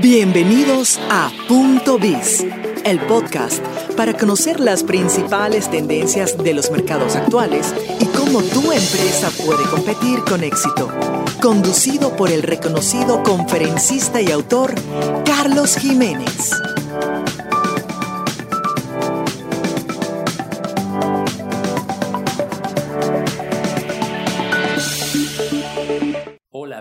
Bienvenidos a Punto Biz, el podcast para conocer las principales tendencias de los mercados actuales y cómo tu empresa puede competir con éxito. Conducido por el reconocido conferencista y autor Carlos Jiménez.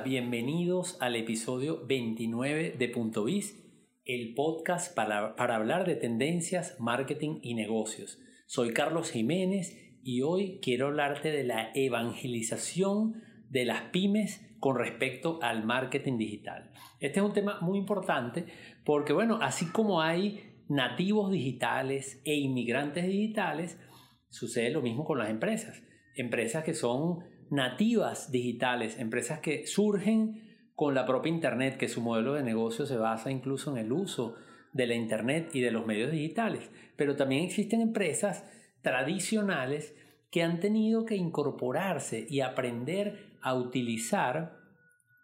Bienvenidos al episodio 29 de Punto Biz, el podcast para, para hablar de tendencias, marketing y negocios. Soy Carlos Jiménez y hoy quiero hablarte de la evangelización de las pymes con respecto al marketing digital. Este es un tema muy importante porque, bueno, así como hay nativos digitales e inmigrantes digitales, sucede lo mismo con las empresas. Empresas que son nativas digitales, empresas que surgen con la propia Internet, que su modelo de negocio se basa incluso en el uso de la Internet y de los medios digitales. Pero también existen empresas tradicionales que han tenido que incorporarse y aprender a utilizar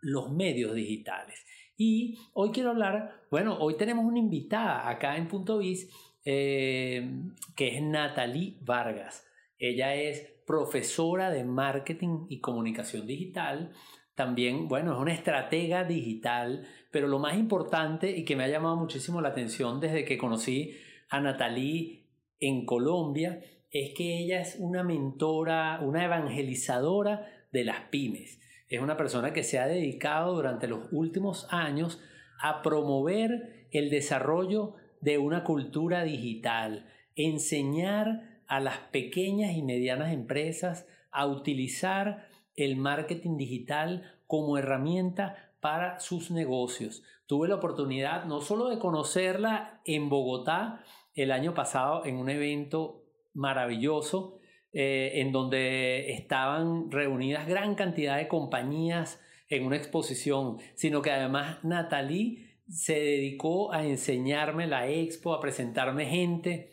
los medios digitales. Y hoy quiero hablar, bueno, hoy tenemos una invitada acá en Punto Biz, eh, que es Natalie Vargas. Ella es profesora de marketing y comunicación digital. También, bueno, es una estratega digital, pero lo más importante y que me ha llamado muchísimo la atención desde que conocí a Natalie en Colombia es que ella es una mentora, una evangelizadora de las pymes. Es una persona que se ha dedicado durante los últimos años a promover el desarrollo de una cultura digital, enseñar a las pequeñas y medianas empresas a utilizar el marketing digital como herramienta para sus negocios. Tuve la oportunidad no solo de conocerla en Bogotá el año pasado en un evento maravilloso eh, en donde estaban reunidas gran cantidad de compañías en una exposición, sino que además Natalie se dedicó a enseñarme la expo, a presentarme gente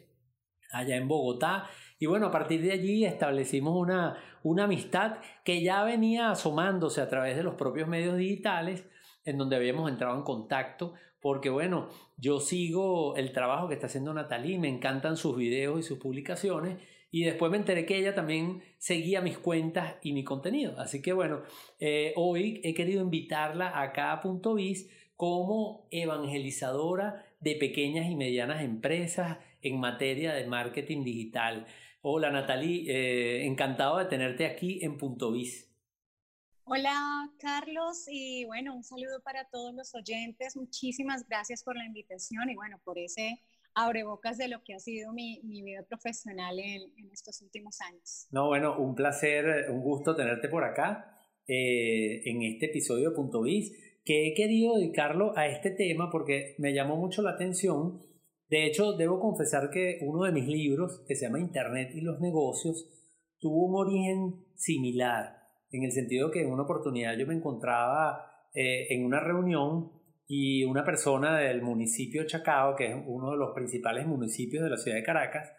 allá en Bogotá. Y bueno, a partir de allí establecimos una, una amistad que ya venía asomándose a través de los propios medios digitales, en donde habíamos entrado en contacto, porque bueno, yo sigo el trabajo que está haciendo Natalie, me encantan sus videos y sus publicaciones, y después me enteré que ella también seguía mis cuentas y mi contenido. Así que bueno, eh, hoy he querido invitarla acá a Punto Biz como evangelizadora de pequeñas y medianas empresas en materia de marketing digital. Hola Natalie, eh, encantado de tenerte aquí en Punto Biz. Hola Carlos y bueno, un saludo para todos los oyentes. Muchísimas gracias por la invitación y bueno, por ese abrebocas de lo que ha sido mi, vida profesional en, estos últimos años. No, bueno, un placer, un gusto tenerte por acá eh, en este episodio de Punto Biz, que he querido dedicarlo a este tema porque me llamó mucho la atención de hecho, debo confesar que uno de mis libros, que se llama Internet y los negocios, tuvo un origen similar, en el sentido que en una oportunidad yo me encontraba eh, en una reunión y una persona del municipio Chacao, que es uno de los principales municipios de la ciudad de Caracas,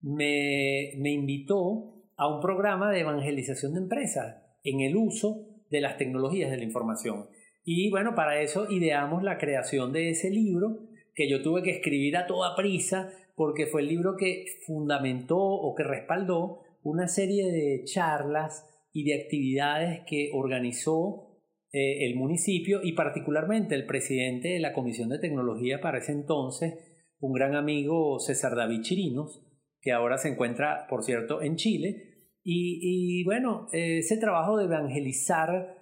me, me invitó a un programa de evangelización de empresas en el uso de las tecnologías de la información. Y bueno, para eso ideamos la creación de ese libro que yo tuve que escribir a toda prisa porque fue el libro que fundamentó o que respaldó una serie de charlas y de actividades que organizó eh, el municipio y particularmente el presidente de la Comisión de Tecnología para ese entonces, un gran amigo César David Chirinos, que ahora se encuentra, por cierto, en Chile. Y, bueno, ese trabajo de evangelizar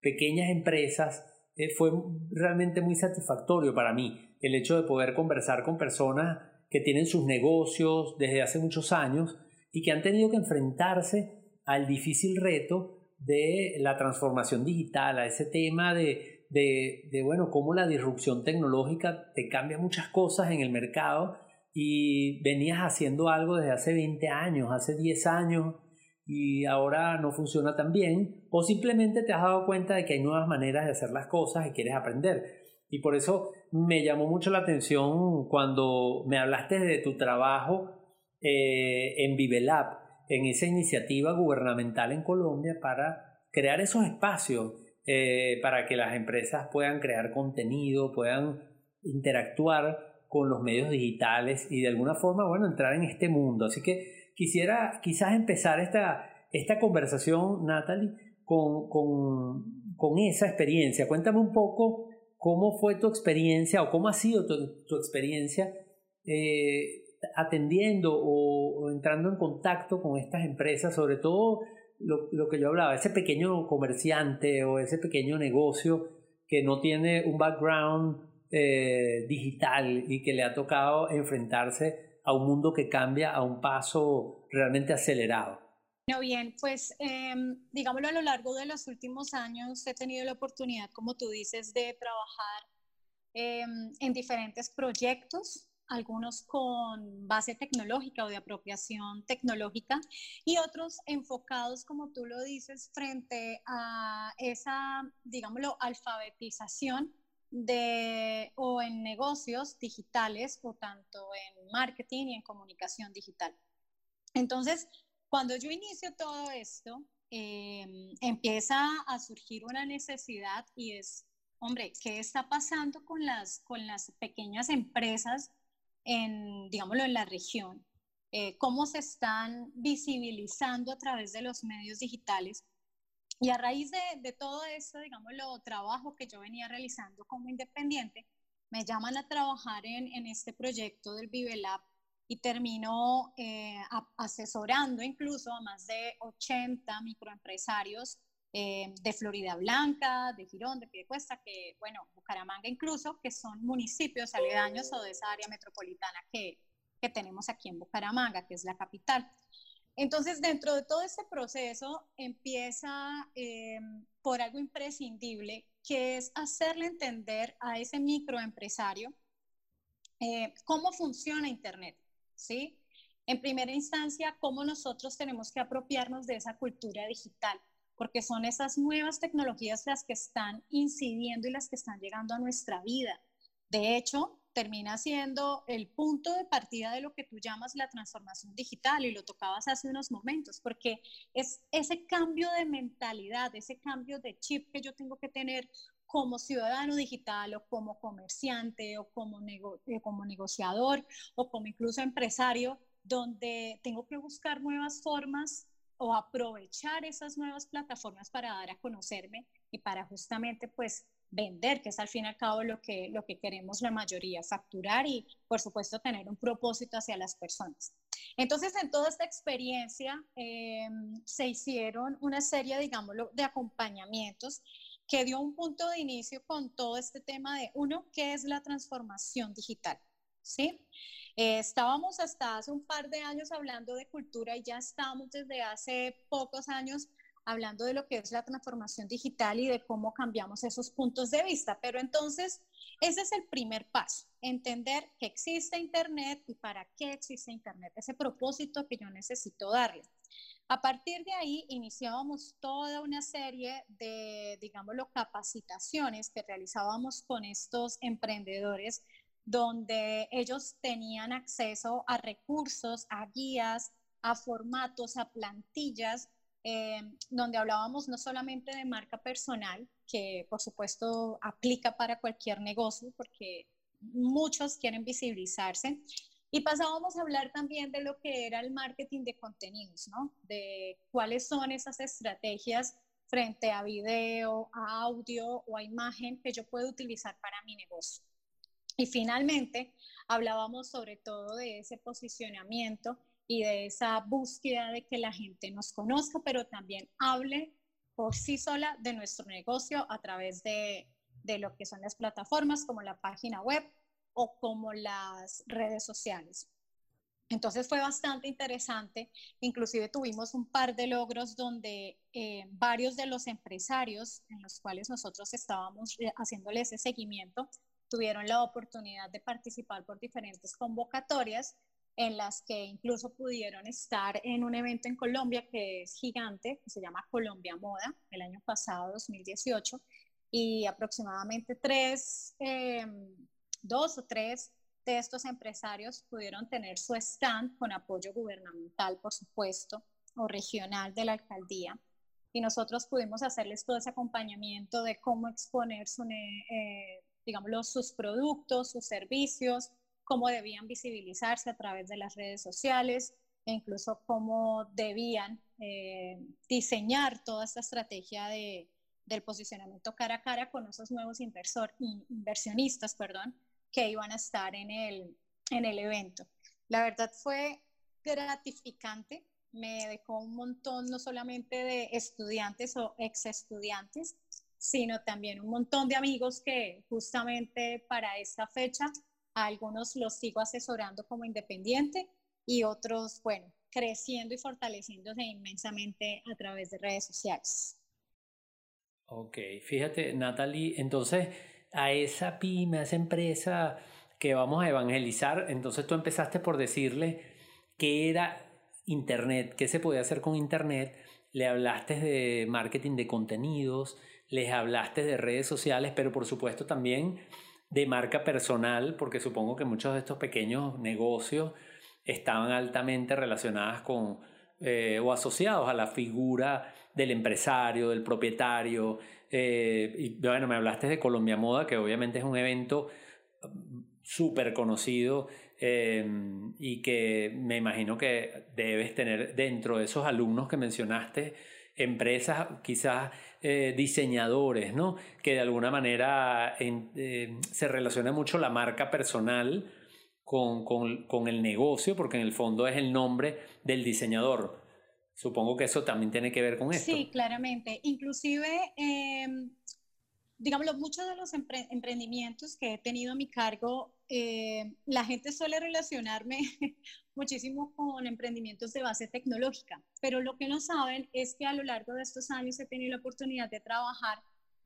pequeñas empresas eh, fue realmente muy satisfactorio para mí el hecho de poder conversar con personas que tienen sus negocios desde hace muchos años y que han tenido que enfrentarse al difícil reto de la transformación digital, a ese tema de, de, bueno, cómo la disrupción tecnológica te cambia muchas cosas en el mercado y venías haciendo algo desde hace 20 años, hace 10 años y ahora no funciona tan bien o simplemente te has dado cuenta de que hay nuevas maneras de hacer las cosas y quieres aprender. Y por eso me llamó mucho la atención cuando me hablaste de tu trabajo eh, en Vivelab, en esa iniciativa gubernamental en Colombia para crear esos espacios eh, para que las empresas puedan crear contenido, puedan interactuar con los medios digitales y de alguna forma, bueno, entrar en este mundo. Así que quisiera quizás empezar esta, esta conversación, Natalie, con, con, con esa experiencia. Cuéntame un poco cómo fue tu experiencia o cómo ha sido tu, tu experiencia eh, atendiendo o, entrando en contacto con estas empresas, sobre todo lo, lo, que yo hablaba, ese pequeño comerciante o ese pequeño negocio que no tiene un background eh, digital y que le ha tocado enfrentarse a un mundo que cambia a un paso realmente acelerado. No, bien, pues eh, digámoslo a lo largo de los últimos años he tenido la oportunidad, como tú dices, de trabajar eh, en diferentes proyectos algunos con base tecnológica o de apropiación tecnológica y otros enfocados, como tú lo dices, frente a esa, digámoslo, alfabetización de, o en negocios digitales o tanto en marketing y en comunicación digital. Entonces, cuando yo inicio todo esto, em, empieza a surgir una necesidad y es, hombre, ¿qué está pasando con las, con las pequeñas empresas en, digámoslo, en la región, eh, cómo se están visibilizando a través de los medios digitales. Y a raíz de, de todo esto, digámoslo, trabajo que yo venía realizando como independiente, me llaman a trabajar en, en este proyecto del Vivelab y termino eh, asesorando incluso a más de 80 microempresarios eh, de Florida Blanca, de Girón, de Piedecuesta, que, bueno, Bucaramanga incluso, que son municipios aledaños o de esa área metropolitana que, que tenemos aquí en Bucaramanga, que es la capital. Entonces, dentro de todo este proceso, empieza eh, por algo imprescindible, que es hacerle entender a ese microempresario eh, cómo funciona Internet, ¿sí? En primera instancia, cómo nosotros tenemos que apropiarnos de esa cultura digital porque son esas nuevas tecnologías las que están incidiendo y las que están llegando a nuestra vida. De hecho, termina siendo el punto de partida de lo que tú llamas la transformación digital y lo tocabas hace unos momentos, porque es ese cambio de mentalidad, ese cambio de chip que yo tengo que tener como ciudadano digital o como comerciante o como, eh, como negociador o como incluso empresario, donde tengo que buscar nuevas formas o aprovechar esas nuevas plataformas para dar a conocerme y para justamente pues vender, que es al fin y al cabo lo que, lo que queremos la mayoría, facturar y por supuesto tener un propósito hacia las personas. Entonces, en toda esta experiencia em, se hicieron una serie, digámoslo, de acompañamientos que dio un punto de inicio con todo este tema de, uno, ¿qué es la transformación digital? ¿Sí? Eh, estábamos hasta hace un par de años hablando de cultura y ya estamos desde hace pocos años hablando de lo que es la transformación digital y de cómo cambiamos esos puntos de vista. Pero entonces, ese es el primer paso, entender que existe Internet y para qué existe Internet, ese propósito que yo necesito darle. A partir de ahí iniciábamos toda una serie de, digámoslo, capacitaciones que realizábamos con estos emprendedores donde ellos tenían acceso a recursos, a guías, a formatos, a plantillas, eh, donde hablábamos no solamente de marca personal, que por supuesto aplica para cualquier negocio, porque muchos quieren visibilizarse, y pasábamos a hablar también de lo que era el marketing de contenidos, ¿no? De cuáles son esas estrategias frente a video, a audio o a imagen que yo puedo utilizar para mi negocio. Y finalmente, hablábamos sobre todo de ese posicionamiento y de esa búsqueda de que la gente nos conozca, pero también hable por sí sola de nuestro negocio a través de, de lo que son las plataformas como la página web o como las redes sociales. Entonces fue bastante interesante, inclusive tuvimos un par de logros donde eh, varios de los empresarios en los cuales nosotros estábamos eh, haciéndole ese seguimiento tuvieron la oportunidad de participar por diferentes convocatorias en las que incluso pudieron estar en un evento en Colombia que es gigante, que se llama Colombia Moda, el año pasado, 2018, y aproximadamente tres, em, dos o tres de estos empresarios pudieron tener su stand con apoyo gubernamental, por supuesto, o regional de la alcaldía. y nosotros pudimos hacerles todo ese acompañamiento de cómo exponer su, eh, sus productos, sus servicios, cómo debían visibilizarse a través de las redes sociales e incluso cómo debían eh, diseñar toda esta estrategia de, del posicionamiento cara a cara con esos nuevos inversor, inversionistas perdón, que iban a estar en el, en el evento. La verdad fue gratificante, me dejó un montón no solamente de estudiantes o ex estudiantes, sino también un montón de amigos que justamente para esta fecha algunos los sigo asesorando como independiente y otros, bueno, creciendo y fortaleciéndose inmensamente a través de redes sociales. Ok, fíjate, Natalie, entonces a esa pyme, a esa empresa que vamos a evangelizar, entonces tú empezaste por decirle qué era Internet, qué se podía hacer con Internet, le hablaste de marketing de contenidos, les hablaste de redes sociales, pero por supuesto también de marca personal, porque supongo que muchos de estos pequeños negocios estaban altamente relacionadas con eh, o asociados a la figura del empresario, del propietario. Eh, y bueno, me hablaste de Colombia Moda, que obviamente es un evento mm, súper conocido eh, y que me imagino que debes tener dentro de esos alumnos que mencionaste empresas, quizás diseñadores, ¿no? Que de alguna manera se relaciona mucho la marca personal con, con, con, el negocio, porque en el fondo es el nombre del diseñador. Supongo que eso también tiene que ver con esto. Sí, claramente. Inclusive, eh, digamos, muchos de los emprendimientos que he tenido a mi cargo, eh, la gente suele relacionarme muchísimo con emprendimientos de base tecnológica, pero lo que no saben es que a lo largo de estos años he tenido la oportunidad de trabajar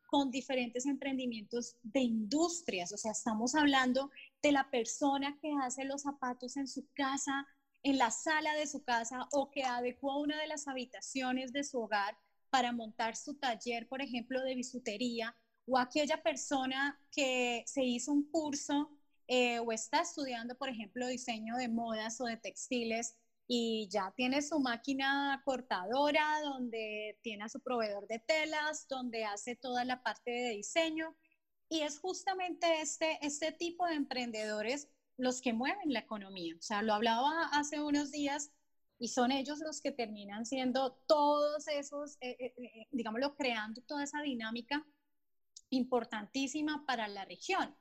con diferentes emprendimientos de industrias, o sea, estamos hablando de la persona que hace los zapatos en su casa, en la sala de su casa o que adecuó una de las habitaciones de su hogar para montar su taller, por ejemplo, de bisutería, o aquella persona que se hizo un curso eh, o está estudiando, por ejemplo, diseño de modas o de textiles y ya tiene su máquina cortadora, donde tiene a su proveedor de telas, donde hace toda la parte de diseño. Y es justamente este, este tipo de emprendedores los que mueven la economía. O sea, lo hablaba hace unos días y son ellos los que terminan siendo todos esos, eh, eh, eh, digámoslo, creando toda esa dinámica importantísima para la región.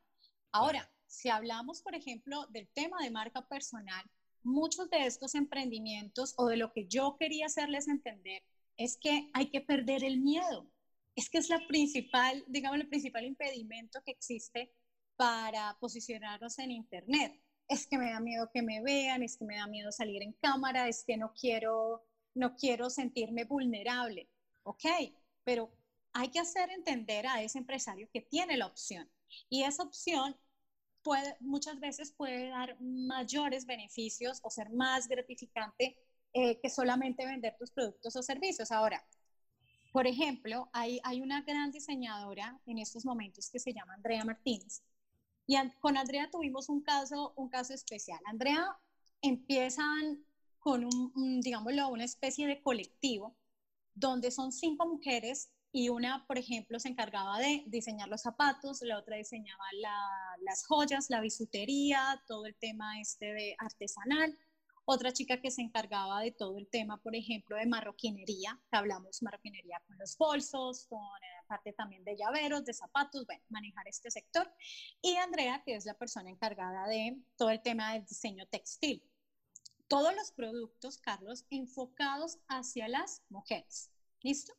Ahora, si hablamos, por ejemplo, del tema de marca personal, muchos de estos emprendimientos o de lo que yo quería hacerles entender es que hay que perder el miedo. Es que es la principal, digamos, el principal impedimento que existe para posicionarnos en Internet. Es que me da miedo que me vean, es que me da miedo salir en cámara, es que no quiero, no quiero sentirme vulnerable. Ok, pero hay que hacer entender a ese empresario que tiene la opción. Y esa opción muchas veces puede dar mayores beneficios o ser más gratificante eh, que solamente vender tus productos o servicios. Ahora, por ejemplo, hay, hay una gran diseñadora en estos momentos que se llama Andrea Martínez. Y con Andrea tuvimos un caso, un caso especial. Andrea empiezan con un, digámoslo, una especie de colectivo donde son cinco mujeres y una, por ejemplo, se encargaba de diseñar los zapatos, la otra diseñaba las joyas, la bisutería, todo el tema este de artesanal. Otra chica que se encargaba de todo el tema, por ejemplo, de marroquinería, hablamos marroquinería con los bolsos, con eh, parte también de llaveros, de zapatos, bueno, manejar este sector. Y Andrea, que es la persona encargada de todo el tema del diseño textil. Todos los productos, Carlos, enfocados hacia las mujeres. ¿Listo?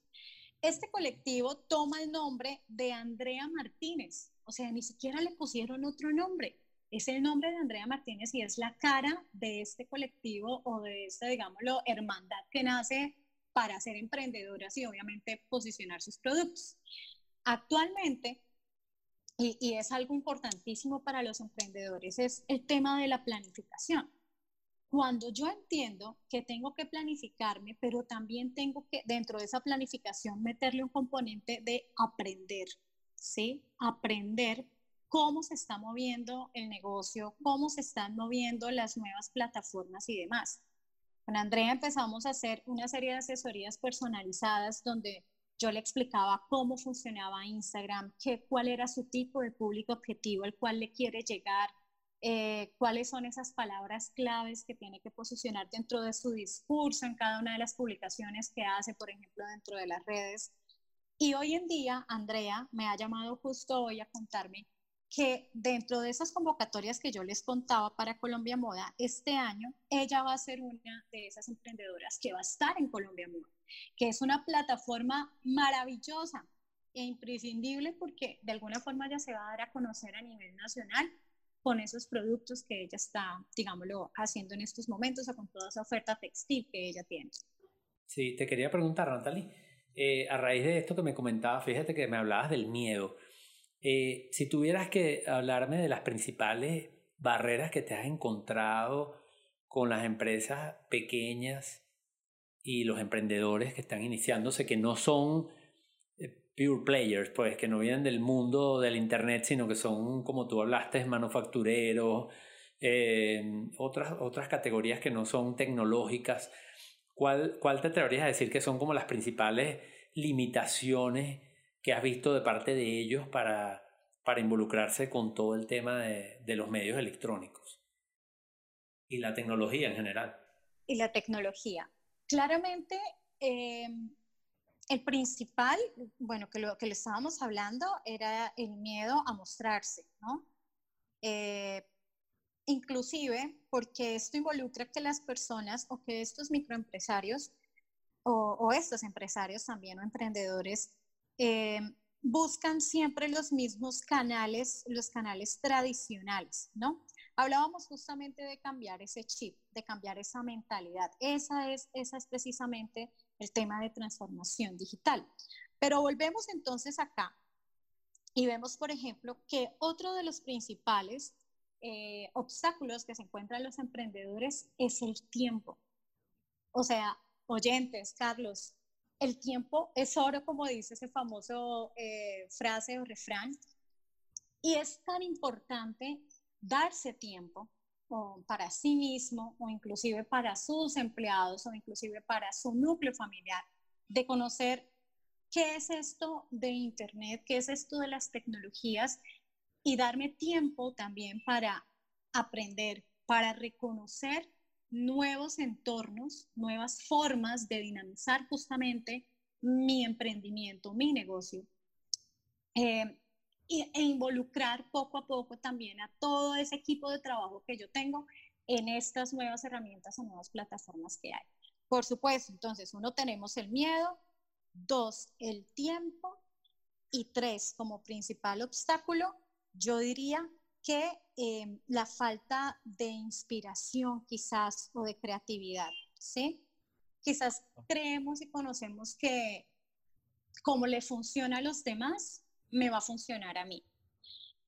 Este colectivo toma el nombre de Andrea Martínez, o sea, ni siquiera le pusieron otro nombre. Es el nombre de Andrea Martínez y es la cara de este colectivo o de esta, digámoslo, hermandad que nace para ser emprendedoras y obviamente posicionar sus productos. Actualmente, y, y, es algo importantísimo para los emprendedores, es el tema de la planificación. Cuando yo entiendo que tengo que planificarme, pero también tengo que dentro de esa planificación meterle un componente de aprender, ¿sí? Aprender cómo se está moviendo el negocio, cómo se están moviendo las nuevas plataformas y demás. Con Andrea empezamos a hacer una serie de asesorías personalizadas donde yo le explicaba cómo funcionaba Instagram, qué, cuál era su tipo de público objetivo al cual le quiere llegar, eh, cuáles son esas palabras claves que tiene que posicionar dentro de su discurso en cada una de las publicaciones que hace, por ejemplo, dentro de las redes. Y hoy en día, Andrea me ha llamado justo hoy a contarme que dentro de esas convocatorias que yo les contaba para Colombia Moda, este año ella va a ser una de esas emprendedoras que va a estar en Colombia Moda, que es una plataforma maravillosa e imprescindible porque de alguna forma ya se va a dar a conocer a nivel nacional con esos productos que ella está, digámoslo, haciendo en estos momentos o con toda esa oferta textil que ella tiene. Sí, te quería preguntar, Natalie, eh, a raíz de esto que me comentabas, fíjate que me hablabas del miedo. Eh, si tuvieras que hablarme de las principales barreras que te has encontrado con las empresas pequeñas y los emprendedores que están iniciándose, que no son pure players, pues que no vienen del mundo del Internet, sino que son, como tú hablaste, manufactureros, eh, otras, otras categorías que no son tecnológicas. ¿Cuál, ¿Cuál te atreverías a decir que son como las principales limitaciones que has visto de parte de ellos para, para involucrarse con todo el tema de, de los medios electrónicos y la tecnología en general. Y la tecnología. Claramente, eh, el principal, bueno, que lo que le estábamos hablando era el miedo a mostrarse, ¿no? Eh, inclusive porque esto involucra que las personas o que estos microempresarios o, estos empresarios también o emprendedores eh, buscan siempre los mismos canales, los canales tradicionales, ¿no? Hablábamos justamente de cambiar ese chip, de cambiar esa mentalidad. Esa es, esa es precisamente el tema de transformación digital. Pero volvemos entonces acá y vemos, por ejemplo, que otro de los principales eh, obstáculos que se encuentran los emprendedores es el tiempo. O sea, oyentes, Carlos, el tiempo es oro, como dice ese famoso eh, frase o refrán, y es tan importante darse tiempo para sí mismo o inclusive para sus empleados o inclusive para su núcleo familiar, de conocer qué es esto de Internet, qué es esto de las tecnologías y darme tiempo también para aprender, para reconocer nuevos entornos, nuevas formas de dinamizar justamente mi emprendimiento, mi negocio. Eh, e involucrar poco a poco también a todo ese equipo de trabajo que yo tengo en estas nuevas herramientas o nuevas plataformas que hay. Por supuesto, entonces, uno, tenemos el miedo, dos, el tiempo y tres, como principal obstáculo, yo diría que em, la falta de inspiración quizás o de creatividad, ¿sí? Quizás creemos y conocemos que como le funciona a los demás, me va a funcionar a mí.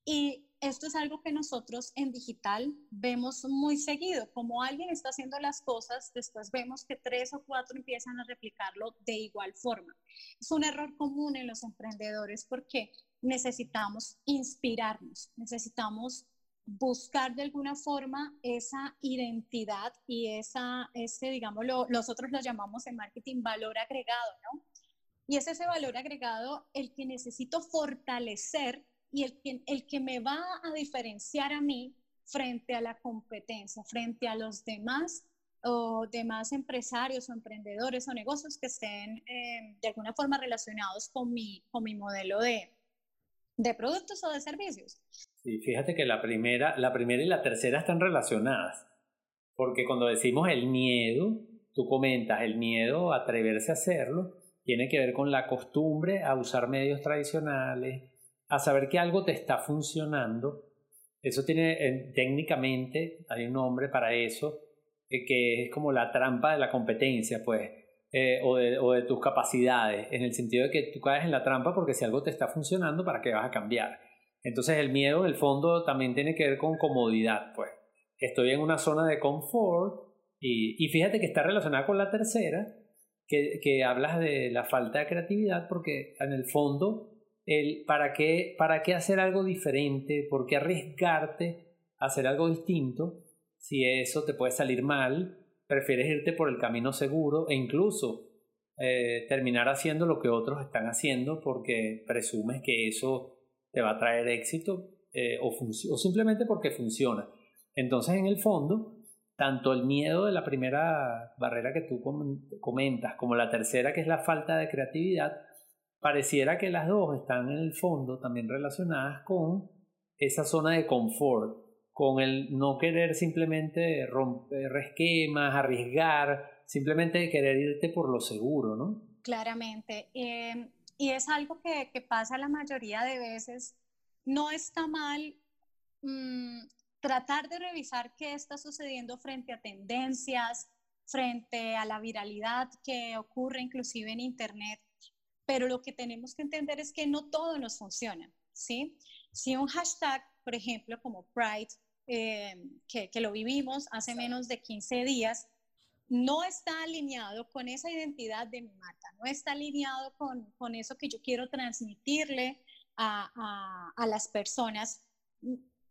Y esto es algo que nosotros en digital vemos muy seguido. Como alguien está haciendo las cosas, después vemos que tres o cuatro empiezan a replicarlo de igual forma. Es un error común en los emprendedores porque necesitamos inspirarnos, necesitamos buscar de alguna forma esa identidad y esa, ese, digamos, lo, nosotros lo llamamos en marketing valor agregado, ¿no? Y es ese valor agregado el que necesito fortalecer y el que, el que me va a diferenciar a mí frente a la competencia, frente a los demás o demás empresarios o emprendedores o negocios que estén eh, de alguna forma relacionados con mi, con mi modelo de, de productos o de servicios. Sí, fíjate que la primera, la primera y la tercera están relacionadas, porque cuando decimos el miedo, tú comentas el miedo a atreverse a hacerlo, tiene que ver con la costumbre a usar medios tradicionales, a saber que algo te está funcionando. Eso tiene técnicamente, hay un nombre para eso, eh, que es como la trampa de la competencia, pues eh, o, de, o, de, tus capacidades, en el sentido de que tú caes en la trampa porque si algo te está funcionando, ¿para qué vas a cambiar? Entonces el miedo, el fondo, también tiene que ver con comodidad, pues. Estoy en una zona de confort y, y fíjate que está relacionada con la tercera, que, hablas de la falta de creatividad, porque en el fondo, el, ¿para, qué, ¿para qué hacer algo diferente? ¿Por qué arriesgarte a hacer algo distinto si eso te puede salir mal? prefieres irte por el camino seguro e incluso eh, terminar haciendo lo que otros están haciendo porque presumes que eso te va a traer éxito eh, o, o simplemente porque funciona. Entonces, en el fondo, tanto el miedo de la primera barrera que tú comentas como la tercera, que es la falta de creatividad, pareciera que las dos están en el fondo también relacionadas con esa zona de confort, con el no querer simplemente romper esquemas, arriesgar, simplemente querer irte por lo seguro, ¿no? Claramente. Em, y es algo que, que, pasa la mayoría de veces. No está mal mm, tratar de revisar qué está sucediendo frente a tendencias, frente a la viralidad que ocurre inclusive en Internet, pero lo que tenemos que entender es que no todo nos funciona, ¿sí? Si un hashtag, por ejemplo, como Pride, que, que, lo vivimos hace menos de 15 días, no está alineado con esa identidad de mi marca, no está alineado con, con eso que yo quiero transmitirle a, a, a, las personas,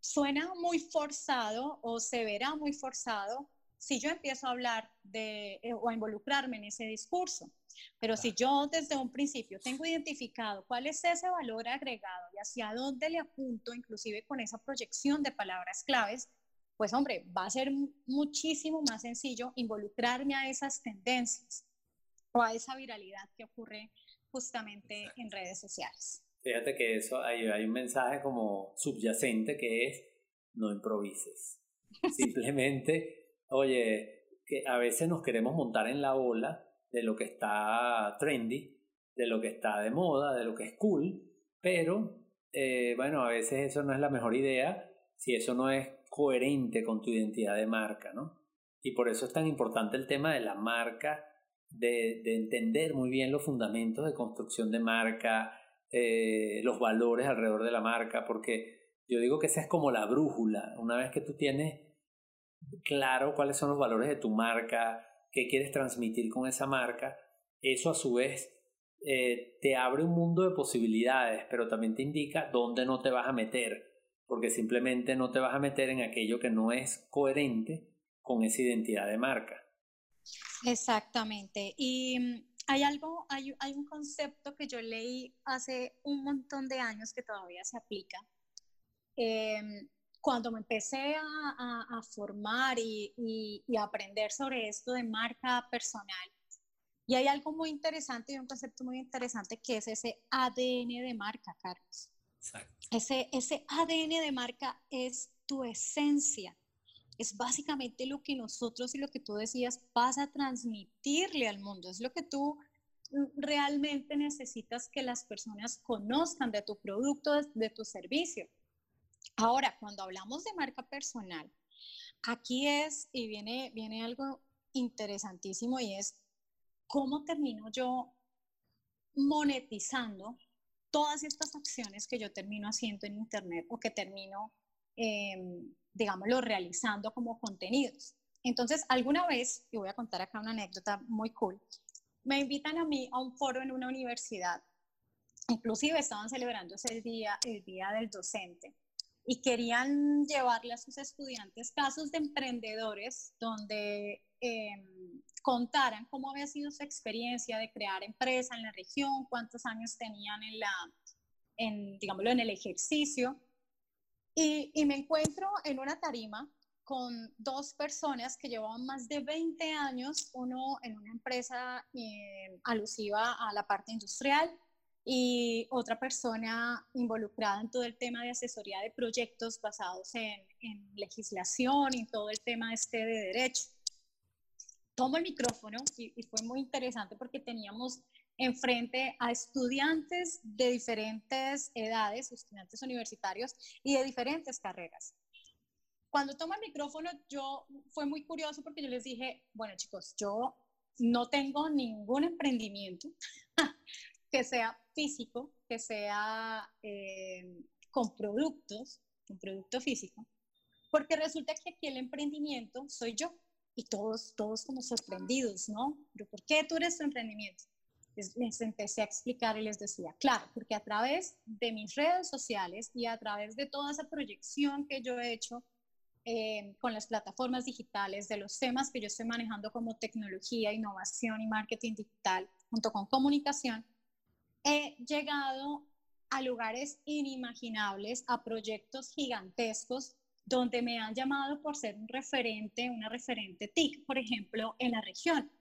suena muy forzado o se verá muy forzado si yo empiezo a hablar de, eh, o a involucrarme en ese discurso. Pero si yo desde un principio tengo identificado cuál es ese valor agregado y hacia dónde le apunto, inclusive con esa proyección de palabras claves, pues hombre, va a ser muchísimo más sencillo involucrarme a esas tendencias o a esa viralidad que ocurre justamente en redes sociales. Fíjate que eso hay, hay un mensaje como subyacente que es no improvises. Simplemente, oye, que a veces nos queremos montar en la ola de lo que está trendy, de lo que está de moda, de lo que es cool, pero eh, bueno, a veces eso no es la mejor idea si eso no es coherente con tu identidad de marca, ¿no? Y por eso es tan importante el tema de la marca, de, de entender muy bien los fundamentos de construcción de marca, eh, los valores alrededor de la marca, porque yo digo que esa es como la brújula. Una vez que tú tienes claro cuáles son los valores de tu marca, qué quieres transmitir con esa marca, eso a su vez eh, te abre un mundo de posibilidades, pero también te indica dónde no te vas a meter porque simplemente no te vas a meter en aquello que no es coherente con esa identidad de marca. Exactamente. Y mm, hay algo, hay, hay un concepto que yo leí hace un montón de años que todavía se aplica. Em, cuando me empecé a, a, formar y, y, y, aprender sobre esto de marca personal, y hay algo muy interesante y un concepto muy interesante que es ese ADN de marca, Carlos. Ese, ese ADN de marca es tu esencia. Es básicamente lo que nosotros y lo que tú decías vas a transmitirle al mundo. Es lo que tú realmente necesitas que las personas conozcan de tu producto, de tu servicio. Ahora, cuando hablamos de marca personal, aquí es, y viene, viene algo interesantísimo y es cómo termino yo monetizando todas estas acciones que yo termino haciendo en Internet o que termino, eh, digámoslo, realizando como contenidos. Entonces, alguna vez, y voy a contar acá una anécdota muy cool, me invitan a mí a un foro en una universidad. Inclusive estaban celebrando ese día, el Día del Docente, y querían llevarle a sus estudiantes casos de emprendedores donde eh, contaran cómo había sido su experiencia de crear empresa en la región, cuántos años tenían en la, en, digámoslo, en el ejercicio. Y, y me encuentro en una tarima con dos personas que llevaban más de 20 años, uno en una empresa eh, alusiva a la parte industrial y otra persona involucrada en todo el tema de asesoría de proyectos basados en, en legislación y todo el tema este de derecho tomo el micrófono y, fue muy interesante porque teníamos enfrente a estudiantes de diferentes edades, estudiantes universitarios y de diferentes carreras. Cuando tomo el micrófono, yo fue muy curioso porque yo les dije, bueno chicos, yo no tengo ningún emprendimiento que sea físico, que sea eh, con productos, un producto físico, porque resulta que aquí el emprendimiento soy yo y todos, todos como sorprendidos, ¿no? Pero ¿por qué tú eres tu emprendimiento? Les, empecé a explicar y les decía, claro, porque a través de mis redes sociales y a través de toda esa proyección que yo he hecho eh, con las plataformas digitales, de los temas que yo estoy manejando como tecnología, innovación y marketing digital, junto con comunicación, he llegado a lugares inimaginables, a proyectos gigantescos donde me han llamado por ser un referente, una referente TIC, por ejemplo, en la región.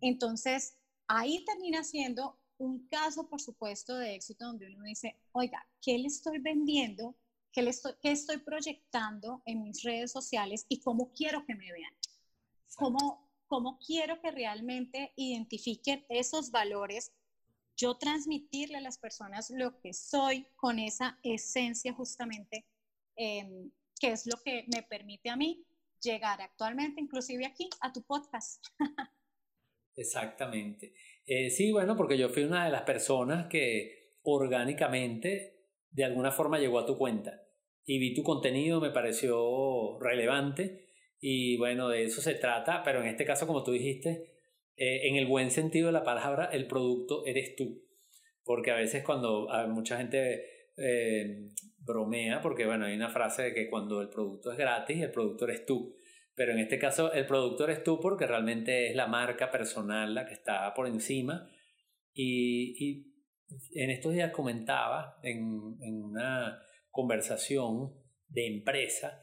Entonces, ahí termina siendo un caso, por supuesto, de éxito donde uno dice, oiga, ¿qué le estoy vendiendo? ¿Qué, le estoy, qué estoy proyectando en mis redes sociales y cómo quiero que me vean? ¿Cómo, cómo quiero que realmente identifiquen esos valores? Yo transmitirle a las personas lo que soy con esa esencia justamente eh, que es lo que me permite a mí llegar actualmente, inclusive aquí, a tu podcast. Exactamente. Eh, sí, bueno, porque yo fui una de las personas que orgánicamente, de alguna forma, llegó a tu cuenta y vi tu contenido, me pareció relevante y bueno, de eso se trata, pero en este caso, como tú dijiste, eh, en el buen sentido de la palabra, el producto eres tú. Porque a veces cuando hay mucha gente eh, bromea, porque bueno, hay una frase de que cuando el producto es gratis, el producto eres tú. Pero en este caso, el producto eres tú porque realmente es la marca personal la que está por encima. Y, y en estos días comentaba en, en una conversación de empresa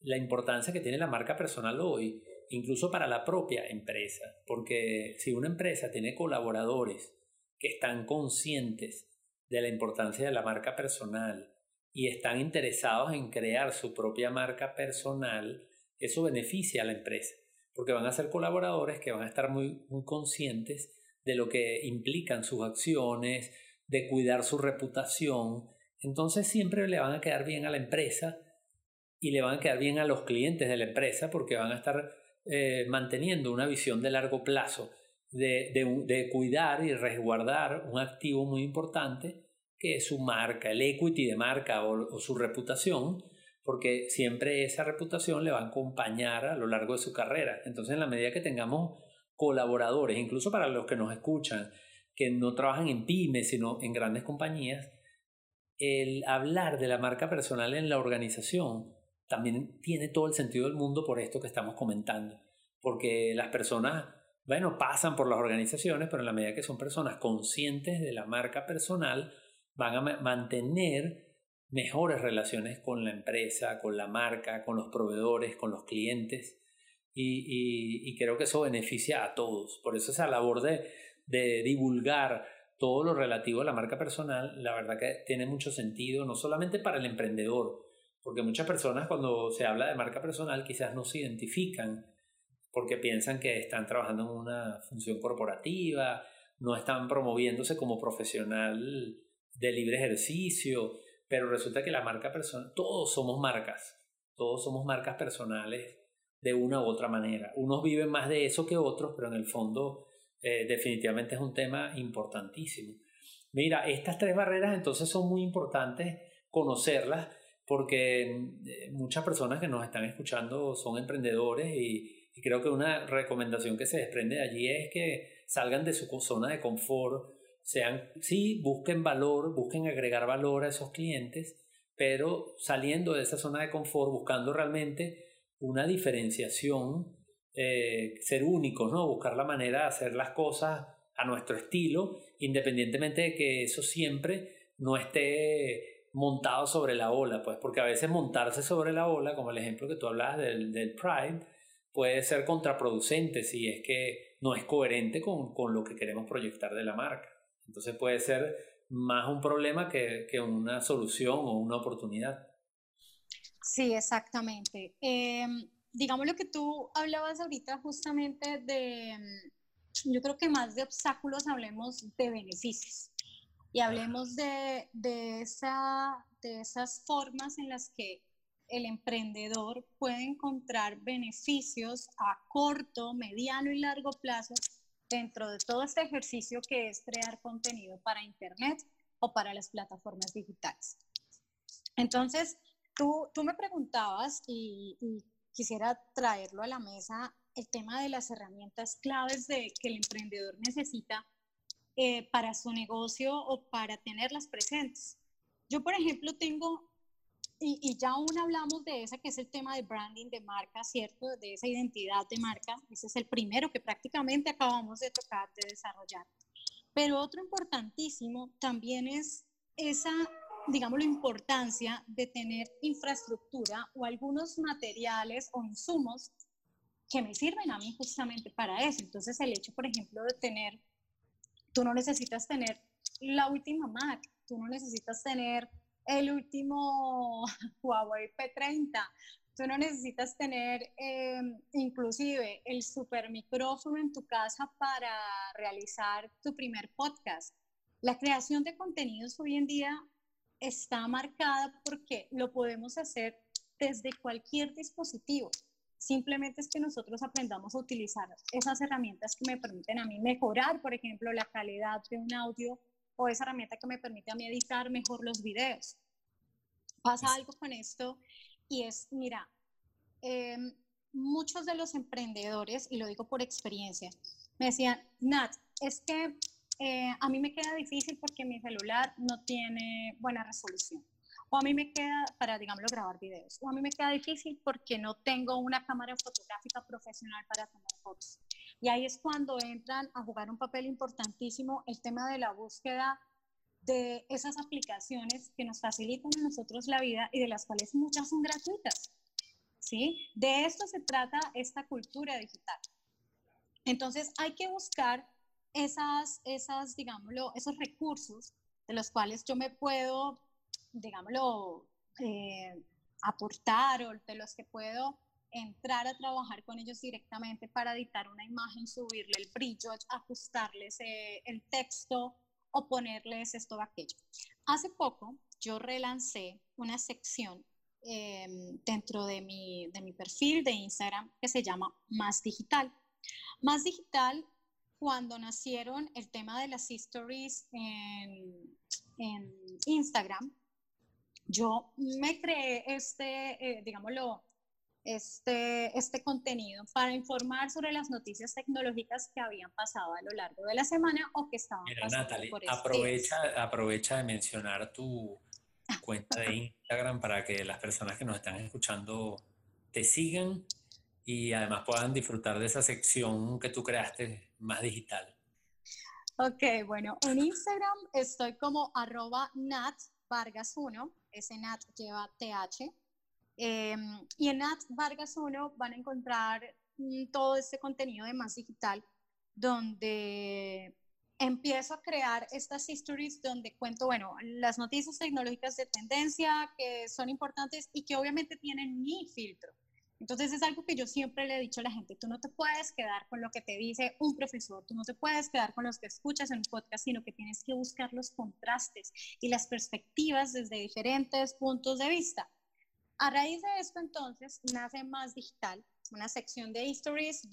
la importancia que tiene la marca personal hoy, incluso para la propia empresa. Porque si una empresa tiene colaboradores que están conscientes de la importancia de la marca personal y están interesados en crear su propia marca personal, eso beneficia a la empresa, porque van a ser colaboradores que van a estar muy, muy conscientes de lo que implican sus acciones, de cuidar su reputación, entonces siempre le van a quedar bien a la empresa y le van a quedar bien a los clientes de la empresa porque van a estar eh, manteniendo una visión de largo plazo de, cuidar y resguardar un activo muy importante que es su marca, el equity de marca o, su reputación, porque siempre esa reputación le va a acompañar a lo largo de su carrera. Entonces, en la medida que tengamos colaboradores, incluso para los que nos escuchan, que no trabajan en pymes, sino en grandes compañías, el hablar de la marca personal en la organización también tiene todo el sentido del mundo por esto que estamos comentando, porque las personas bueno, pasan por las organizaciones, pero en la medida que son personas conscientes de la marca personal, van a mantener mejores relaciones con la empresa, con la marca, con los proveedores, con los clientes. Y, creo que eso beneficia a todos. Por eso esa labor de, de divulgar todo lo relativo a la marca personal, la verdad que tiene mucho sentido, no solamente para el emprendedor, porque muchas personas cuando se habla de marca personal quizás no se identifican porque piensan que están trabajando en una función corporativa, no están promoviéndose como profesional de libre ejercicio, pero resulta que la marca personal, todos somos marcas, todos somos marcas personales de una u otra manera. Unos viven más de eso que otros, pero en el fondo eh, definitivamente es un tema importantísimo. Mira, estas tres barreras entonces son muy importantes conocerlas porque eh, muchas personas que nos están escuchando son emprendedores y, y creo que una recomendación que se desprende de allí es que salgan de su zona de confort, sean, sí, busquen valor, busquen agregar valor a esos clientes, pero saliendo de esa zona de confort, buscando realmente una diferenciación, eh, ser únicos, ¿no? Buscar la manera de hacer las cosas a nuestro estilo, independientemente de que eso siempre no esté montado sobre la ola, pues, porque a veces montarse sobre la ola, como el ejemplo que tú hablabas del, del Pride, puede ser contraproducente si es que no es coherente con, con, lo que queremos proyectar de la marca. Entonces puede ser más un problema que, que una solución o una oportunidad. Sí, exactamente. Eh, digamos lo que tú hablabas ahorita justamente de, mm, yo creo que más de obstáculos hablemos de beneficios y hablemos de, de, esa, de esas formas en las que el emprendedor puede encontrar beneficios a corto, mediano y largo plazo dentro de todo este ejercicio que es crear contenido para Internet o para las plataformas digitales. Entonces, tú, tú me preguntabas y, quisiera traerlo a la mesa el tema de las herramientas claves de, que el emprendedor necesita eh, para su negocio o para tenerlas presentes. Yo, por ejemplo, tengo y, ya aún hablamos de esa que es el tema de branding de marca, ¿cierto? De esa identidad de marca. Ese es el primero que prácticamente acabamos de tocar, de desarrollar. Pero otro importantísimo también es esa, digamos, la importancia de tener infraestructura o algunos materiales o insumos que me sirven a mí justamente para eso. Entonces, el hecho, por ejemplo, de tener, tú no necesitas tener la última Mac, tú no necesitas tener el último Huawei P30. Tú no necesitas tener em, inclusive el super micrófono en tu casa para realizar tu primer podcast. La creación de contenidos hoy en día está marcada porque lo podemos hacer desde cualquier dispositivo. Simplemente es que nosotros aprendamos a utilizar esas herramientas que me permiten a mí mejorar, por ejemplo, la calidad de un audio o esa herramienta que me permite a mí editar mejor los videos. Pasa algo con esto y es, mira, em, muchos de los emprendedores, y lo digo por experiencia, me decían, Nat, es que eh, a mí me queda difícil porque mi celular no tiene buena resolución. O a mí me queda, para, digámoslo, grabar videos. O a mí me queda difícil porque no tengo una cámara fotográfica profesional para tomar fotos. Y ahí es cuando entran a jugar un papel importantísimo el tema de la búsqueda de esas aplicaciones que nos facilitan a nosotros la vida y de las cuales muchas son gratuitas. ¿sí? De esto se trata esta cultura digital. Entonces hay que buscar esas, esas, digámoslo, esos recursos de los cuales yo me puedo, digámoslo, eh, aportar o de los que puedo entrar a trabajar con ellos directamente para editar una imagen, subirle el brillo, ajustarles eh, el texto o ponerles esto o aquello. Hace poco yo relancé una sección em, dentro de mi, de mi perfil de Instagram que se llama Más Digital. Más Digital, cuando nacieron el tema de las stories en, Instagram, yo me creé este, eh, digámoslo, este, este contenido para informar sobre las noticias tecnológicas que habían pasado a lo largo de la semana o que estaban Mira, Natalie, aprovecha, aprovecha de mencionar tu cuenta de Instagram para que las personas que nos están escuchando te sigan y además puedan disfrutar de esa sección que tú creaste más digital. Ok, bueno, en Instagram estoy como arroba Nat Vargas 1, ese Nat lleva TH, Em, y en Ads Vargas 1 van a encontrar mm, todo este contenido de más digital, donde empiezo a crear estas histories donde cuento, bueno, las noticias tecnológicas de tendencia que son importantes y que obviamente tienen mi filtro. Entonces es algo que yo siempre le he dicho a la gente, tú no te puedes quedar con lo que te dice un profesor, tú no te puedes quedar con los que escuchas en un podcast, sino que tienes que buscar los contrastes y las perspectivas desde diferentes puntos de vista. A raíz de esto, entonces, nace Más Digital, una sección de histories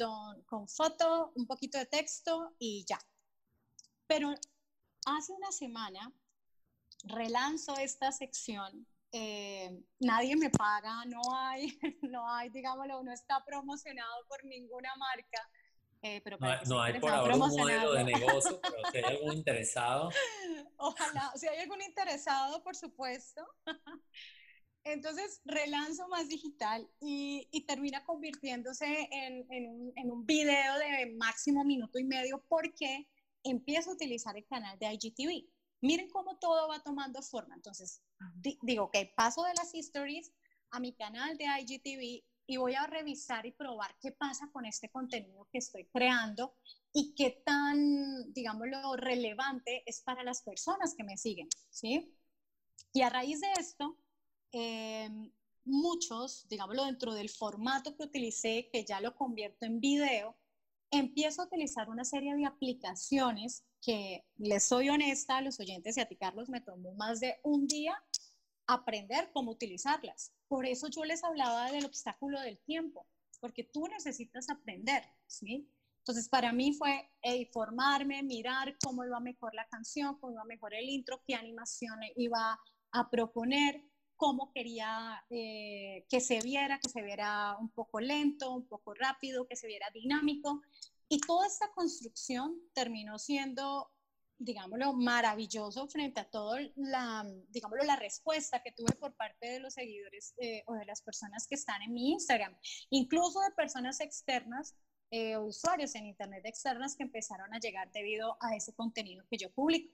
con foto, un poquito de texto y ya. Pero hace una semana relanzo esta sección. Eh, nadie me paga, no hay, no hay, digámoslo, no está promocionado por ninguna marca. Eh, pero no, hay por ahora un modelo de negocio, pero si hay algún interesado. Ojalá, si hay algún interesado, por supuesto. Entonces relanzo más digital y, termina convirtiéndose en, un, video de máximo minuto y medio porque empiezo a utilizar el canal de IGTV. Miren cómo todo va tomando forma. Entonces digo que paso de las stories a mi canal de IGTV y voy a revisar y probar qué pasa con este contenido que estoy creando y qué tan, digámoslo, relevante es para las personas que me siguen, ¿sí? Y a raíz de esto, Em, muchos, digámoslo, dentro del formato que utilicé, que ya lo convierto en video, empiezo a utilizar una serie de aplicaciones que, les soy honesta a los oyentes y a ti, Carlos, me tomó más de un día aprender cómo utilizarlas. Por eso yo les hablaba del obstáculo del tiempo, porque tú necesitas aprender, ¿sí? Entonces, para mí fue informarme, mirar cómo iba mejor la canción, cómo iba mejor el intro, qué animación iba a proponer, cómo quería eh, que se viera, que se viera un poco lento, un poco rápido, que se viera dinámico. Y toda esta construcción terminó siendo digámoslo, maravilloso frente a todo la, digámoslo, la respuesta que tuve por parte de los seguidores eh, o de las personas que están en mi Instagram, incluso de personas externas eh, usuarios en Internet externas que empezaron a llegar debido a ese contenido que yo publico.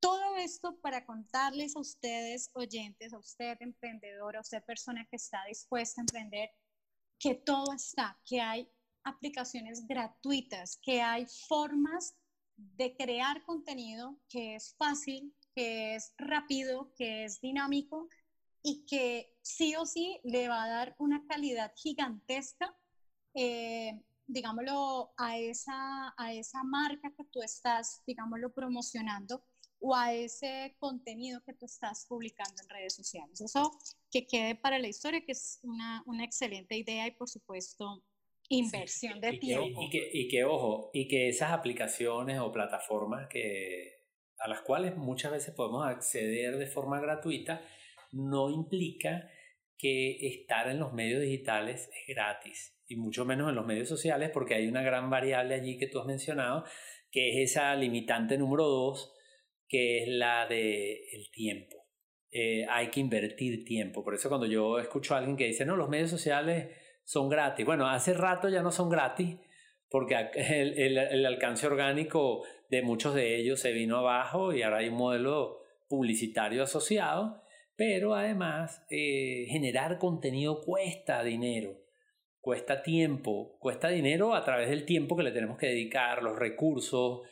Todo esto para contarles a ustedes, oyentes, a usted emprendedor, a usted persona que está dispuesta a emprender, que todo está, que hay aplicaciones gratuitas, que hay formas de crear contenido que es fácil, que es rápido, que es dinámico y que sí o sí le va a dar una calidad gigantesca, eh, digámoslo, a esa, a esa marca que tú estás, digámoslo, promocionando o a ese contenido que tú estás publicando en redes sociales. Eso que quede para la historia, que es una, una excelente idea y por supuesto inversión de tiempo. y, que, y que, ojo, y que esas aplicaciones o plataformas que, a las cuales muchas veces podemos acceder de forma gratuita, no implica que estar en los medios digitales es gratis, y mucho menos en los medios sociales, porque hay una gran variable allí que tú has mencionado, que es esa limitante número dos, que es la de el tiempo. Eh, hay que invertir tiempo. Por eso cuando yo escucho a alguien que dice, no, los medios sociales son gratis. Bueno, hace rato ya no son gratis porque el, el, el, alcance orgánico de muchos de ellos se vino abajo y ahora hay un modelo publicitario asociado, pero además eh, generar contenido cuesta dinero, cuesta tiempo, cuesta dinero a través del tiempo que le tenemos que dedicar, los recursos,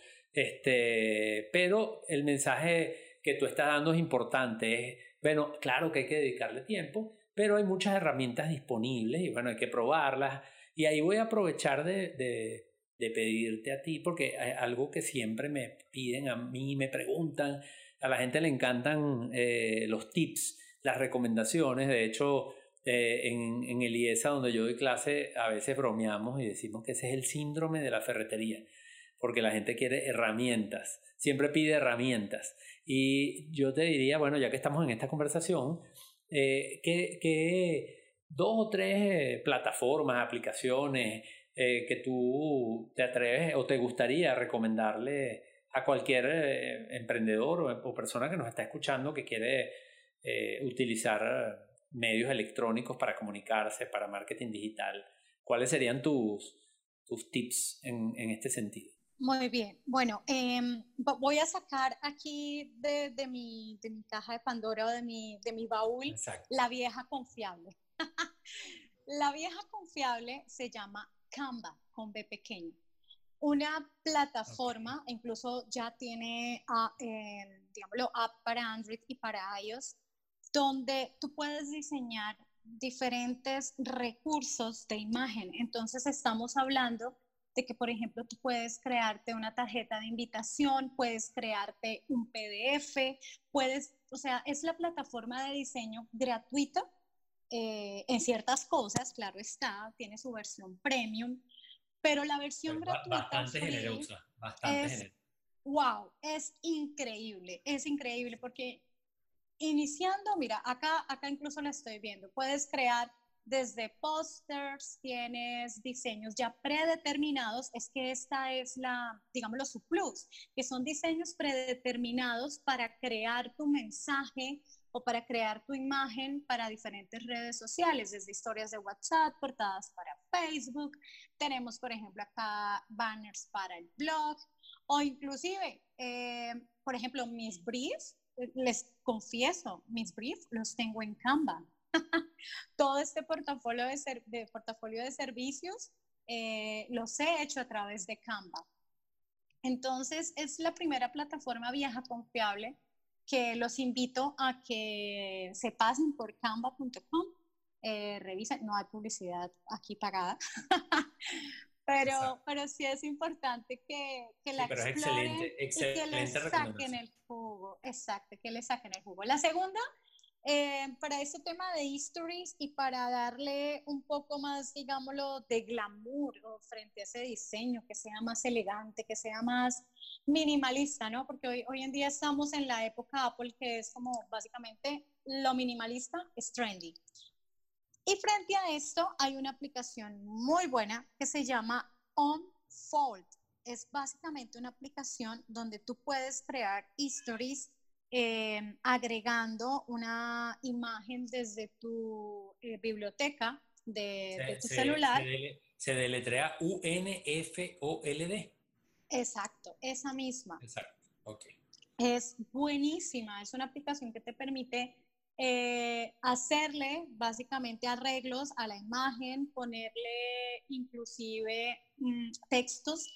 este, pero el mensaje que tú estás dando es importante, bueno, claro que hay que dedicarle tiempo, pero hay muchas herramientas disponibles y bueno, hay que probarlas. Y ahí voy a aprovechar de, de, de pedirte a ti, porque hay algo que siempre me piden a mí, me preguntan, a la gente le encantan eh, los tips, las recomendaciones. De hecho, eh, en, en el IESA donde yo doy clase, a veces bromeamos y decimos que ese es el síndrome de la ferretería, porque la gente quiere herramientas, siempre pide herramientas. Y yo te diría, bueno, ya que estamos en esta conversación, eh, ¿qué, dos o tres plataformas, aplicaciones eh, que tú te atreves o te gustaría recomendarle a cualquier eh, emprendedor o, persona que nos está escuchando que quiere eh, utilizar medios electrónicos para comunicarse, para marketing digital? ¿Cuáles serían tus, tus tips en, en este sentido? Muy bien. Bueno, em, voy a sacar aquí de, de, mi, de, mi, caja de Pandora o de mi, de mi baúl la vieja confiable. la vieja confiable se llama Canva con B pequeño. Una plataforma, incluso ya tiene, eh, digámoslo, app para Android y para iOS, donde tú puedes diseñar diferentes recursos de imagen. Entonces estamos hablando de que, por ejemplo, tú puedes crearte una tarjeta de invitación, puedes crearte un PDF, puedes, o sea, es la plataforma de diseño gratuita eh, en ciertas cosas, claro está, tiene su versión premium, pero la versión gratuita bastante generosa, bastante es, generosa. Wow, es increíble, es increíble porque iniciando, mira, acá, acá incluso la estoy viendo, puedes crear desde pósters, tienes diseños ya predeterminados, es que esta es la, digámoslo, su plus, que son diseños predeterminados para crear tu mensaje o para crear tu imagen para diferentes redes sociales, desde historias de WhatsApp, portadas para Facebook, tenemos, por ejemplo, acá banners para el blog, o inclusive, eh, por ejemplo, mis briefs, les confieso, mis briefs los tengo en Canva. Todo este portafolio de, de portafolio de servicios eh, los he hecho a través de Canva. Entonces, es la primera plataforma vieja confiable que los invito a que se pasen por canva.com, eh, revisen, no hay publicidad aquí pagada, pero, pero sí es importante que, que la pero exploren excelente, y que le saquen el jugo, exacto, que le saquen el jugo. La segunda eh, para este tema de histories y para darle un poco más, digámoslo, de glamour frente a ese diseño, que sea más elegante, que sea más minimalista, ¿no? Porque hoy, hoy en día estamos en la época Apple que es como básicamente lo minimalista es trendy. Y frente a esto hay una aplicación muy buena que se llama Unfold. es básicamente una aplicación donde tú puedes crear stories eh, agregando una imagen desde tu eh, biblioteca de, tu celular. Se, deletrea U-N-F-O-L-D. Exacto, esa misma. Exacto, ok. Es buenísima, es una aplicación que te permite eh, hacerle básicamente arreglos a la imagen, ponerle inclusive mm, textos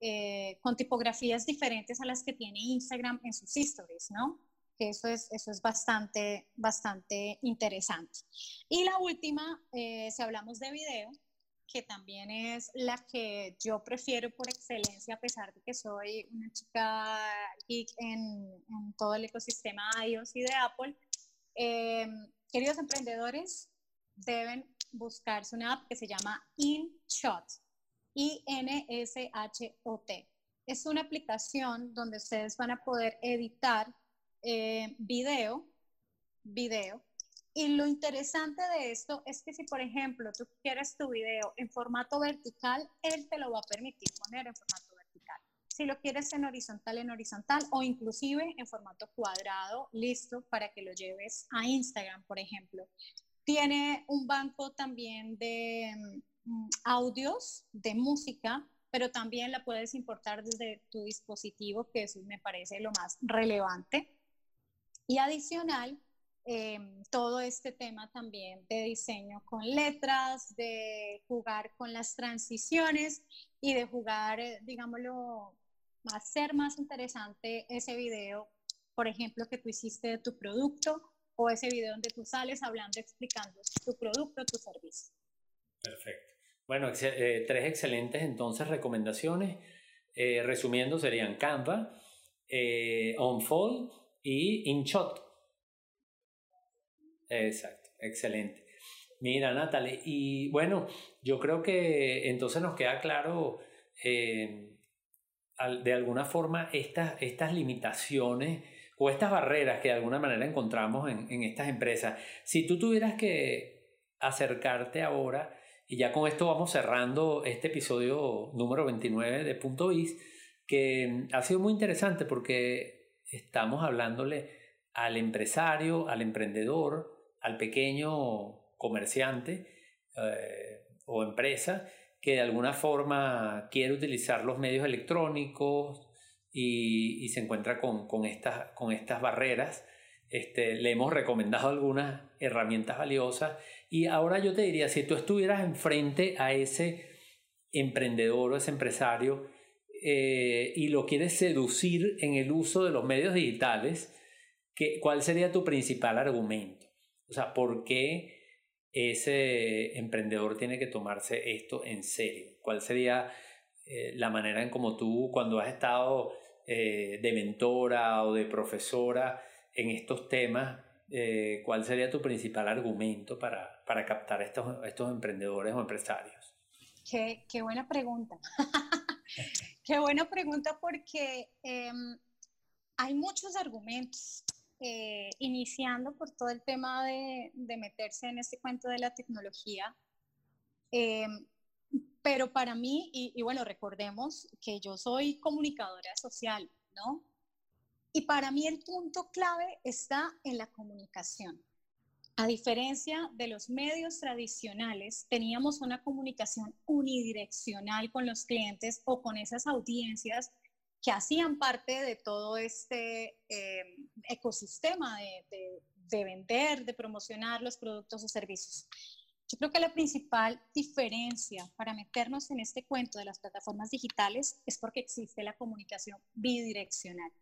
eh, con tipografías diferentes a las que tiene Instagram en sus stories, ¿no? Eso es, eso es bastante, bastante interesante. Y la última, eh, si hablamos de video, que también es la que yo prefiero por excelencia, a pesar de que soy una chica geek en, en todo el ecosistema iOS y de Apple. Eh, queridos emprendedores, deben buscarse una app que se llama InShot. I-N-S-H-O-T. Es una aplicación donde ustedes van a poder editar eh, video, video. Y lo interesante de esto es que si, por ejemplo, tú quieres tu video en formato vertical, él te lo va a permitir poner en formato vertical. Si lo quieres en horizontal, en horizontal o inclusive en formato cuadrado, listo para que lo lleves a Instagram, por ejemplo. Tiene un banco también de audios de música, pero también la puedes importar desde tu dispositivo, que eso me parece lo más relevante. Y adicional, em, todo este tema también de diseño con letras, de jugar con las transiciones y de jugar, eh, digámoslo, hacer más interesante ese video, por ejemplo, que tú hiciste de tu producto o ese video donde tú sales hablando, explicando tu producto, tu servicio. Perfecto. Bueno, eh, tres excelentes entonces recomendaciones. Eh, resumiendo, serían Canva, eh, OnFold y InShot. Exacto, excelente. Mira, Natalie, y bueno, yo creo que entonces nos queda claro de alguna forma estas, estas limitaciones o estas barreras que de alguna manera encontramos en, en estas empresas. Si tú tuvieras que acercarte ahora y ya con esto vamos cerrando este episodio número 29 de Punto Is, que ha sido muy interesante porque estamos hablándole al empresario, al emprendedor, al pequeño comerciante eh, o empresa que de alguna forma quiere utilizar los medios electrónicos y, se encuentra con, con, estas, con estas barreras. Este, le hemos recomendado algunas herramientas valiosas y ahora yo te diría, si tú estuvieras enfrente a ese emprendedor o ese empresario eh, y lo quieres seducir en el uso de los medios digitales, ¿qué, ¿cuál sería tu principal argumento? O sea, ¿por qué ese emprendedor tiene que tomarse esto en serio? ¿Cuál sería eh, la manera en como tú, cuando has estado eh, de mentora o de profesora en estos temas, eh, ¿cuál sería tu principal argumento para, para captar estos, estos emprendedores o empresarios? Qué, qué buena pregunta. qué buena pregunta porque em, hay muchos argumentos, eh, iniciando por todo el tema de, de, meterse en este cuento de la tecnología. Em, pero para mí, y, y bueno, recordemos que yo soy comunicadora social, ¿no? Y para mí el punto clave está en la comunicación. A diferencia de los medios tradicionales, teníamos una comunicación unidireccional con los clientes o con esas audiencias que hacían parte de todo este em, ecosistema de, de vender, de promocionar los productos o servicios. Yo creo que la principal diferencia para meternos en este cuento de las plataformas digitales es porque existe la comunicación bidireccional.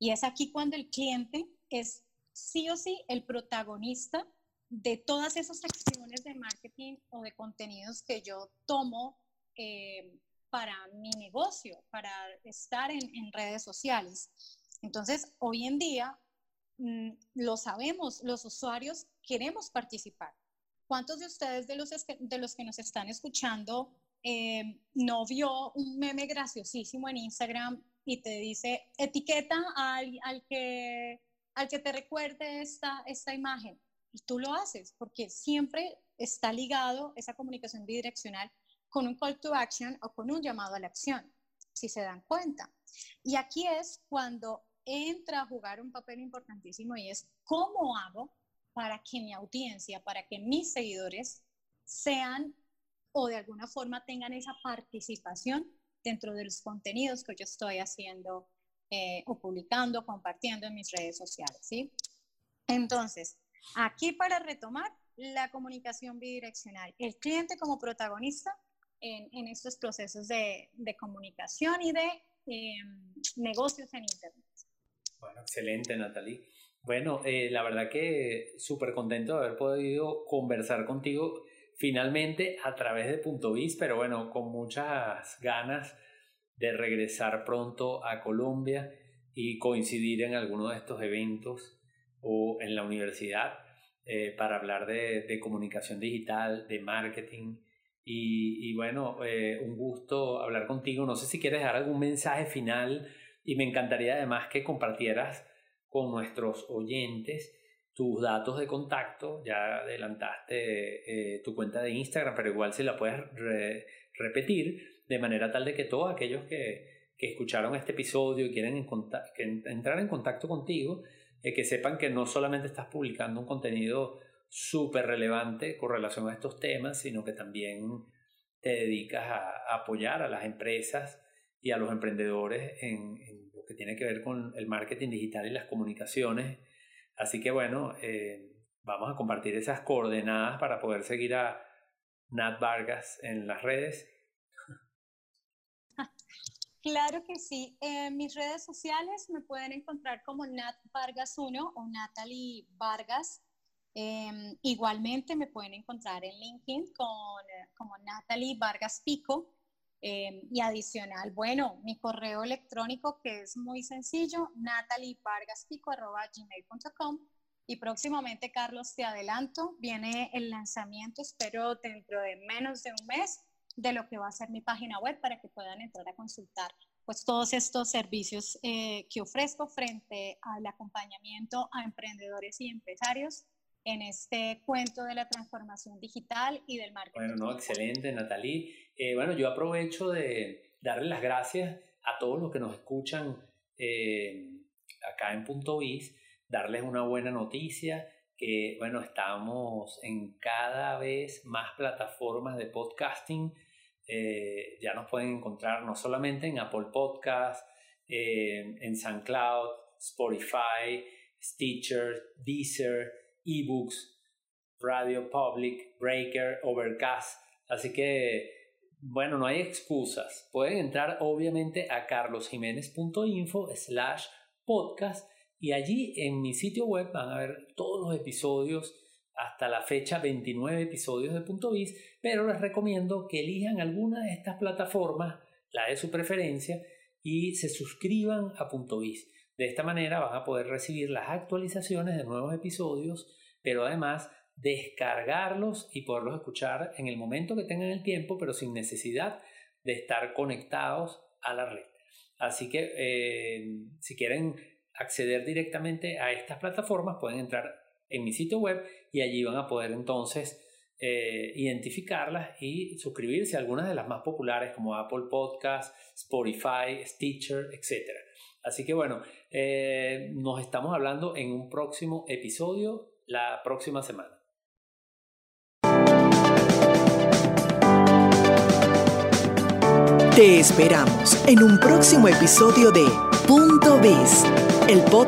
Y es aquí cuando el cliente es sí o sí el protagonista de todas esas acciones de marketing o de contenidos que yo tomo eh, para mi negocio, para estar en, redes sociales. Entonces, hoy en día, mm, lo sabemos, los usuarios queremos participar. ¿Cuántos de ustedes, de los, de los que nos están escuchando, eh, no vio un meme graciosísimo en Instagram y te dice, etiqueta al, al, que, al que te recuerde esta, esta imagen. Y tú lo haces porque siempre está ligado esa comunicación bidireccional con un call to action o con un llamado a la acción. si se dan cuenta. Y aquí es cuando entra a jugar un papel importantísimo y es cómo hago para que mi audiencia, para que mis seguidores sean o de alguna forma tengan esa participación dentro de los contenidos que yo estoy haciendo eh, o publicando, compartiendo en mis redes sociales, ¿sí? Entonces, aquí para retomar la comunicación bidireccional, el cliente como protagonista en, estos procesos de, comunicación y de em, negocios en Internet. Bueno, excelente, Natalie. Bueno, eh, la verdad que súper contento de haber podido conversar contigo finalmente a través de Punto Biz, pero bueno, con muchas ganas de regresar pronto a Colombia y coincidir en alguno de estos eventos o en la universidad eh, para hablar de, comunicación digital, de marketing. Y, bueno, eh, un gusto hablar contigo. No sé si quieres dar algún mensaje final y me encantaría además que compartieras con nuestros oyentes tus datos de contacto. Ya adelantaste eh, tu cuenta de Instagram, pero igual si la puedes repetir de manera tal de que todos aquellos que, escucharon este episodio y quieren entrar en contacto contigo, eh, que sepan que no solamente estás publicando un contenido súper relevante con relación a estos temas, sino que también te dedicas a, apoyar a las empresas y a los emprendedores en, lo que tiene que ver con el marketing digital y las comunicaciones. Así que bueno, eh, vamos a compartir esas coordenadas para poder seguir a Nat Vargas en las redes Claro que sí. En mis redes sociales me pueden encontrar como Nat Vargas 1 o Natalie Vargas. Em, igualmente me pueden encontrar en LinkedIn con, como Natalie Vargas Pico. Em, y adicional, bueno, mi correo electrónico que es muy sencillo, natalievargaspico.gmail.com y próximamente, Carlos, te adelanto, viene el lanzamiento, espero dentro de menos de un mes, de lo que va a ser mi página web para que puedan entrar a consultar pues todos estos servicios eh, que ofrezco frente al acompañamiento a emprendedores y empresarios en este cuento de la transformación digital y del marketing. Bueno, no, excelente, Natalie. Eh, bueno, yo aprovecho de darle las gracias a todos los que nos escuchan eh, acá en Punto Biz, darles una buena noticia que, bueno, estamos en cada vez más plataformas de podcasting eh, ya nos pueden encontrar no solamente en Apple Podcast, eh, en SoundCloud, Spotify, Stitcher, Deezer, eBooks, Radio Public, Breaker, Overcast. Así que, bueno, no hay excusas. Pueden entrar obviamente a carlosjiménez.info slash podcast y allí en mi sitio web van a ver todos los episodios hasta la fecha 29 episodios de Punto Biz, pero les recomiendo que elijan alguna de estas plataformas, la de su preferencia, y se suscriban a Punto Biz. De esta manera van a poder recibir las actualizaciones de nuevos episodios, pero además descargarlos y poderlos escuchar en el momento que tengan el tiempo, pero sin necesidad de estar conectados a la red. Así que eh, si quieren acceder directamente a estas plataformas, pueden entrar en mi sitio web y allí van a poder entonces eh, identificarlas y suscribirse a algunas de las más populares como Apple Podcast, Spotify, Stitcher, etc. Así que bueno, eh, nos estamos hablando en un próximo episodio la próxima semana. Te esperamos en un próximo episodio de Punto Biz, el podcast